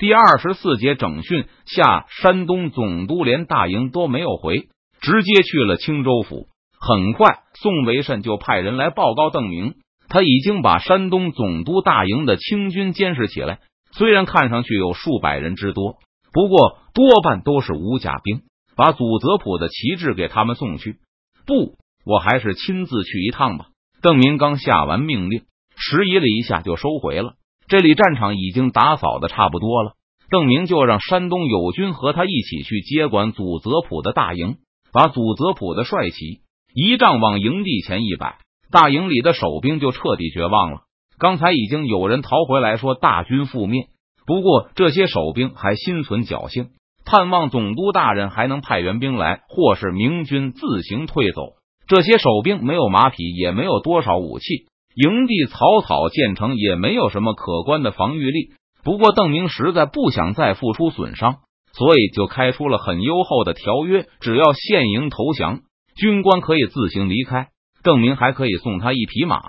第二十四节整训下，山东总督连大营都没有回，直接去了青州府。很快，宋维慎就派人来报告邓明，他已经把山东总督大营的清军监视起来。虽然看上去有数百人之多，不过多半都是武甲兵。把祖泽普的旗帜给他们送去。不，我还是亲自去一趟吧。邓明刚下完命令，迟疑了一下就收回了。这里战场已经打扫的差不多了，邓明就让山东友军和他一起去接管祖泽普的大营，把祖泽普的帅旗一仗往营地前一摆，大营里的守兵就彻底绝望了。刚才已经有人逃回来说大军覆灭，不过这些守兵还心存侥幸。盼望总督大人还能派援兵来，或是明军自行退走。这些守兵没有马匹，也没有多少武器，营地草草建成，也没有什么可观的防御力。不过邓明实在不想再付出损伤，所以就开出了很优厚的条约：只要现营投降，军官可以自行离开。邓明还可以送他一匹马。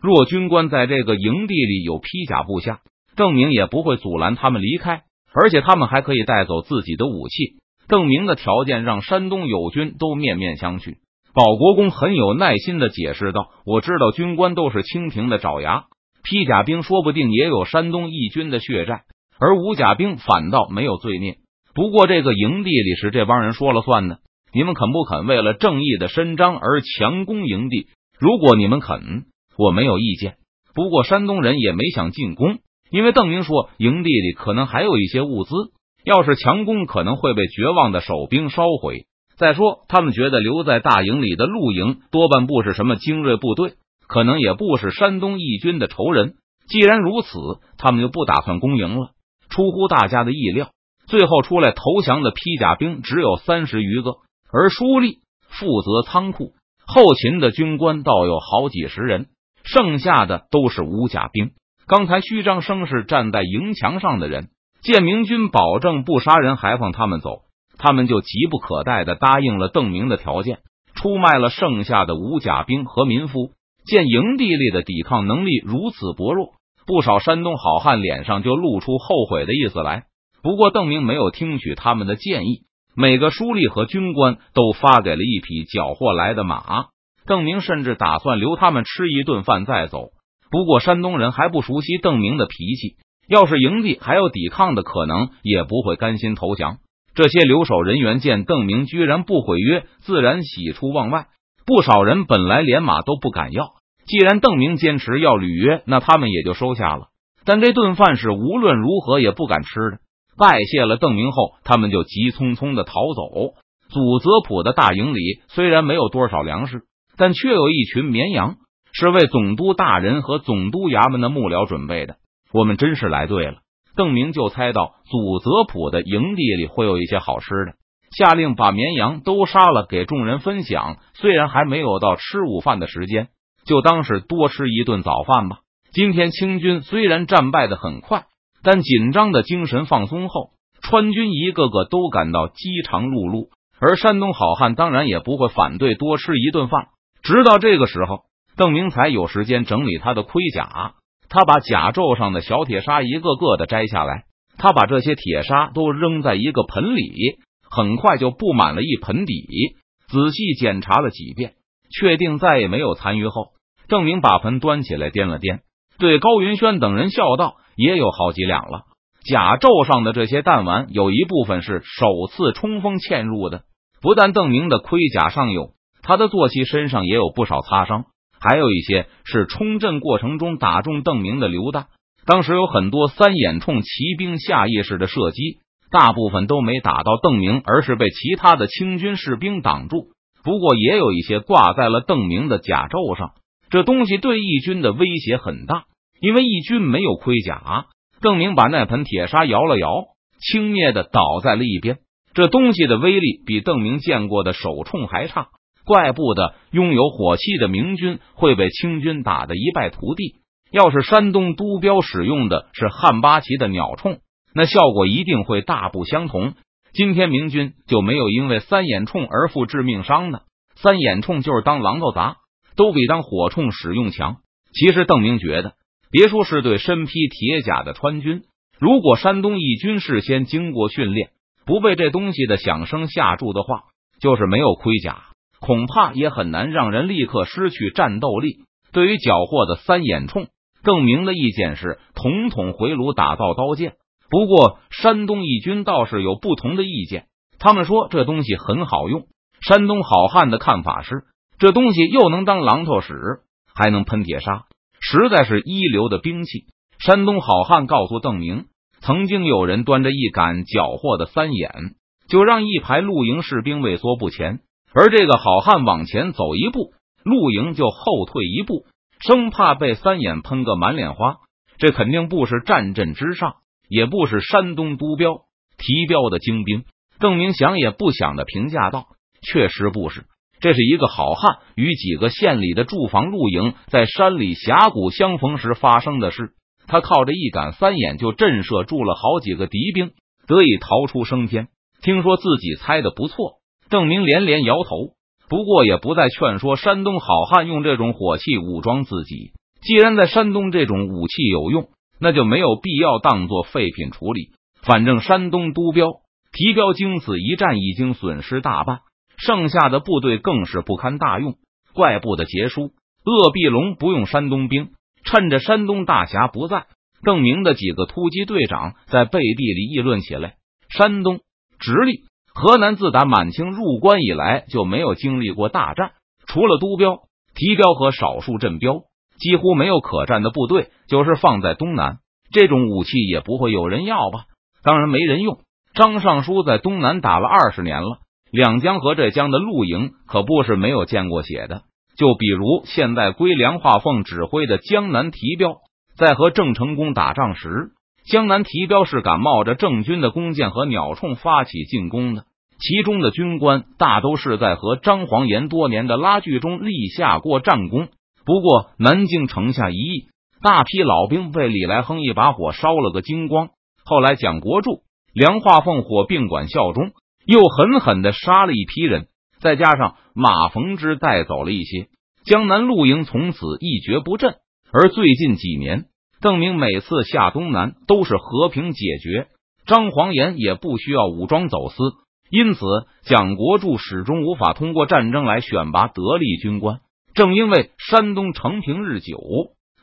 若军官在这个营地里有披甲部下，邓明也不会阻拦他们离开。而且他们还可以带走自己的武器。邓明的条件让山东友军都面面相觑。保国公很有耐心的解释道：“我知道军官都是清廷的爪牙，披甲兵说不定也有山东义军的血债，而无甲兵反倒没有罪孽。不过这个营地里是这帮人说了算的，你们肯不肯为了正义的伸张而强攻营地？如果你们肯，我没有意见。不过山东人也没想进攻。”因为邓明说，营地里可能还有一些物资，要是强攻，可能会被绝望的守兵烧毁。再说，他们觉得留在大营里的陆营多半不是什么精锐部队，可能也不是山东义军的仇人。既然如此，他们就不打算攻营了。出乎大家的意料，最后出来投降的披甲兵只有三十余个，而舒立负责仓库后勤的军官倒有好几十人，剩下的都是武甲兵。刚才虚张声势站在营墙上的人，见明军保证不杀人，还放他们走，他们就急不可待的答应了邓明的条件，出卖了剩下的武甲兵和民夫。见营地里的抵抗能力如此薄弱，不少山东好汉脸上就露出后悔的意思来。不过邓明没有听取他们的建议，每个书吏和军官都发给了一匹缴获来的马。邓明甚至打算留他们吃一顿饭再走。不过山东人还不熟悉邓明的脾气，要是营地还有抵抗的可能，也不会甘心投降。这些留守人员见邓明居然不毁约，自然喜出望外。不少人本来连马都不敢要，既然邓明坚持要履约，那他们也就收下了。但这顿饭是无论如何也不敢吃的。拜谢了邓明后，他们就急匆匆的逃走。祖泽普的大营里虽然没有多少粮食，但却有一群绵羊。是为总督大人和总督衙门的幕僚准备的。我们真是来对了。邓明就猜到祖泽普的营地里会有一些好吃的，下令把绵羊都杀了，给众人分享。虽然还没有到吃午饭的时间，就当是多吃一顿早饭吧。今天清军虽然战败的很快，但紧张的精神放松后，川军一个个都感到饥肠辘辘。而山东好汉当然也不会反对多吃一顿饭。直到这个时候。邓明才有时间整理他的盔甲，他把甲胄上的小铁砂一个个的摘下来，他把这些铁砂都扔在一个盆里，很快就布满了一盆底。仔细检查了几遍，确定再也没有残余后，邓明把盆端起来掂了掂，对高云轩等人笑道：“也有好几两了。甲胄上的这些弹丸，有一部分是首次冲锋嵌入的。不但邓明的盔甲上有，他的坐骑身上也有不少擦伤。”还有一些是冲阵过程中打中邓明的榴弹，当时有很多三眼冲骑兵下意识的射击，大部分都没打到邓明，而是被其他的清军士兵挡住。不过也有一些挂在了邓明的甲胄上，这东西对义军的威胁很大，因为义军没有盔甲。邓明把那盆铁砂摇了摇，轻蔑的倒在了一边。这东西的威力比邓明见过的手铳还差。怪不得拥有火器的明军会被清军打得一败涂地。要是山东督标使用的是汉八旗的鸟铳，那效果一定会大不相同。今天明军就没有因为三眼铳而负致命伤的。三眼铳就是当榔头砸，都比当火铳使用强。其实邓明觉得，别说是对身披铁甲的川军，如果山东义军事先经过训练，不被这东西的响声吓住的话，就是没有盔甲，恐怕也很难让人立刻失去战斗力。对于缴获的三眼冲，邓明的意见是统统回炉打造刀剑。不过山东义军倒是有不同的意见，他们说这东西很好用。山东好汉的看法是，这东西又能当榔头使，还能喷铁砂，实在是一流的兵器。山东好汉告诉邓明，曾经有人端着一杆缴获的三眼，就让一排露营士兵畏缩不前，而这个好汉往前走一步，露营就后退一步，生怕被三眼喷个满脸花。这肯定不是战阵之上，也不是山东督标提标的精兵。邓明想也不想的评价道。确实不是，这是一个好汉与几个县里的驻防露营在山里峡谷相逢时发生的事。他靠着一杆三眼就震慑住了好几个敌兵，得以逃出升天。听说自己猜的不错，邓明连连摇头。不过也不再劝说山东好汉用这种火器武装自己。既然在山东这种武器有用，那就没有必要当做废品处理。反正山东督标提标经此一战已经损失大半。剩下的部队更是不堪大用。怪不得杰叔，鄂必龙不用山东兵。趁着山东大侠不在，邓明的几个突击队长在背地里议论起来：山东、直隶、河南自打满清入关以来就没有经历过大战，除了督标、提标和少数镇标，几乎没有可战的部队。就是放在东南，这种武器也不会有人要吧？当然没人用。张尚书在东南打了二十年了。两江和浙江的露营可不是没有见过血的，就比如现在归梁化凤指挥的江南提标，在和郑成功打仗时，江南提标是敢冒着郑军的弓箭和鸟铳发起进攻的，其中的军官大都是在和张黄岩多年的拉锯中立下过战功。不过南京城下一役，大批老兵被李来亨一把火烧了个精光，后来蒋国柱、梁化凤火并管效忠。又狠狠的杀了一批人，再加上马逢之带走了一些，江南露营从此一蹶不振。而最近几年，邓明每次下东南都是和平解决，张黄岩也不需要武装走私，因此蒋国柱始终无法通过战争来选拔得力军官。正因为山东承平日久，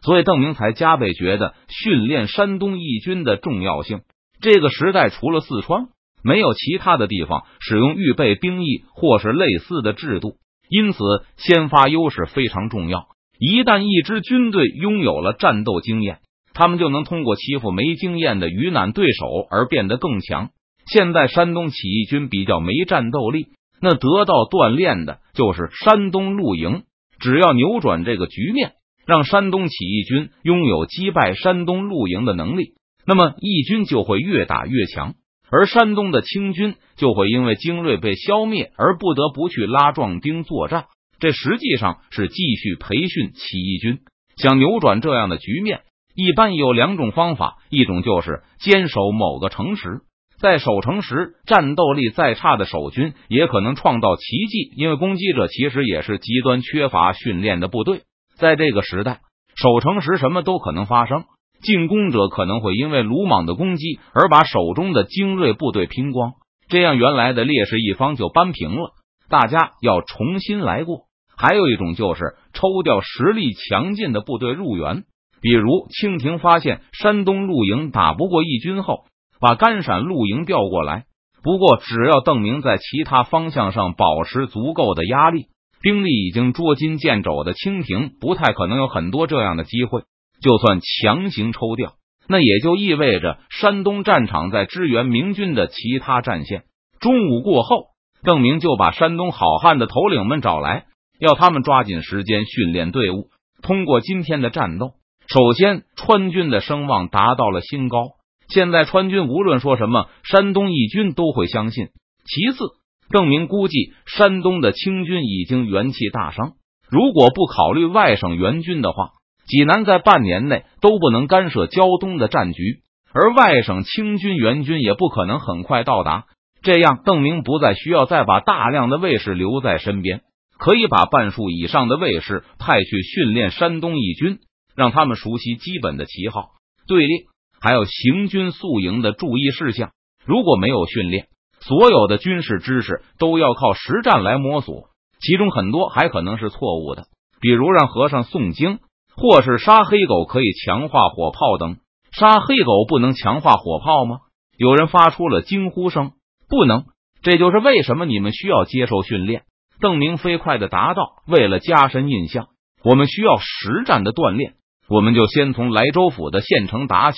所以邓明才加倍觉得训练山东义军的重要性。这个时代，除了四川。没有其他的地方使用预备兵役或是类似的制度，因此先发优势非常重要。一旦一支军队拥有了战斗经验，他们就能通过欺负没经验的鱼腩对手而变得更强。现在山东起义军比较没战斗力，那得到锻炼的就是山东露营。只要扭转这个局面，让山东起义军拥有击败山东露营的能力，那么义军就会越打越强。而山东的清军就会因为精锐被消灭而不得不去拉壮丁作战，这实际上是继续培训起义军。想扭转这样的局面，一般有两种方法：一种就是坚守某个城池，在守城时战斗力再差的守军也可能创造奇迹，因为攻击者其实也是极端缺乏训练的部队。在这个时代，守城时什么都可能发生。进攻者可能会因为鲁莽的攻击而把手中的精锐部队拼光，这样原来的劣势一方就扳平了。大家要重新来过。还有一种就是抽调实力强劲的部队入援，比如清廷发现山东露营打不过义军后，把甘陕露营调过来。不过，只要邓明在其他方向上保持足够的压力，兵力已经捉襟见肘的清廷不太可能有很多这样的机会。就算强行抽调，那也就意味着山东战场在支援明军的其他战线。中午过后，邓明就把山东好汉的头领们找来，要他们抓紧时间训练队伍。通过今天的战斗，首先川军的声望达到了新高。现在川军无论说什么，山东义军都会相信。其次，邓明估计山东的清军已经元气大伤，如果不考虑外省援军的话。济南在半年内都不能干涉胶东的战局，而外省清军援军也不可能很快到达。这样，邓明不再需要再把大量的卫士留在身边，可以把半数以上的卫士派去训练山东义军，让他们熟悉基本的旗号、队列还有行军宿营的注意事项。如果没有训练，所有的军事知识都要靠实战来摸索，其中很多还可能是错误的。比如让和尚诵经，或是杀黑狗可以强化火炮等。杀黑狗不能强化火炮吗？有人发出了惊呼声。不能，这就是为什么你们需要接受训练。邓明飞快的答道：“为了加深印象，我们需要实战的锻炼。我们就先从莱州府的县城打起，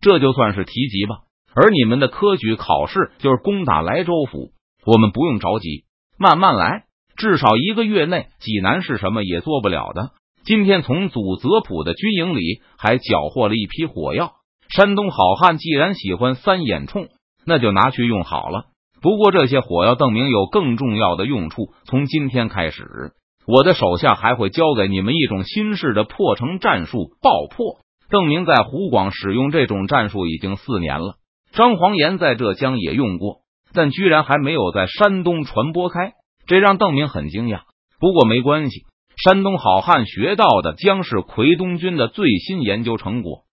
这就算是提及吧。而你们的科举考试就是攻打莱州府，我们不用着急，慢慢来。至少一个月内，济南是什么也做不了的。今天从祖泽普的军营里还缴获了一批火药。山东好汉既然喜欢三眼冲。”那就拿去用好了。不过这些火药，邓明有更重要的用处。从今天开始，我的手下还会教给你们一种新式的破城战术——爆破。邓明在湖广使用这种战术已经四年了。张黄岩在浙江也用过，但居然还没有在山东传播开，这让邓明很惊讶。不过没关系，山东好汉学到的将是奎东军的最新研究成果。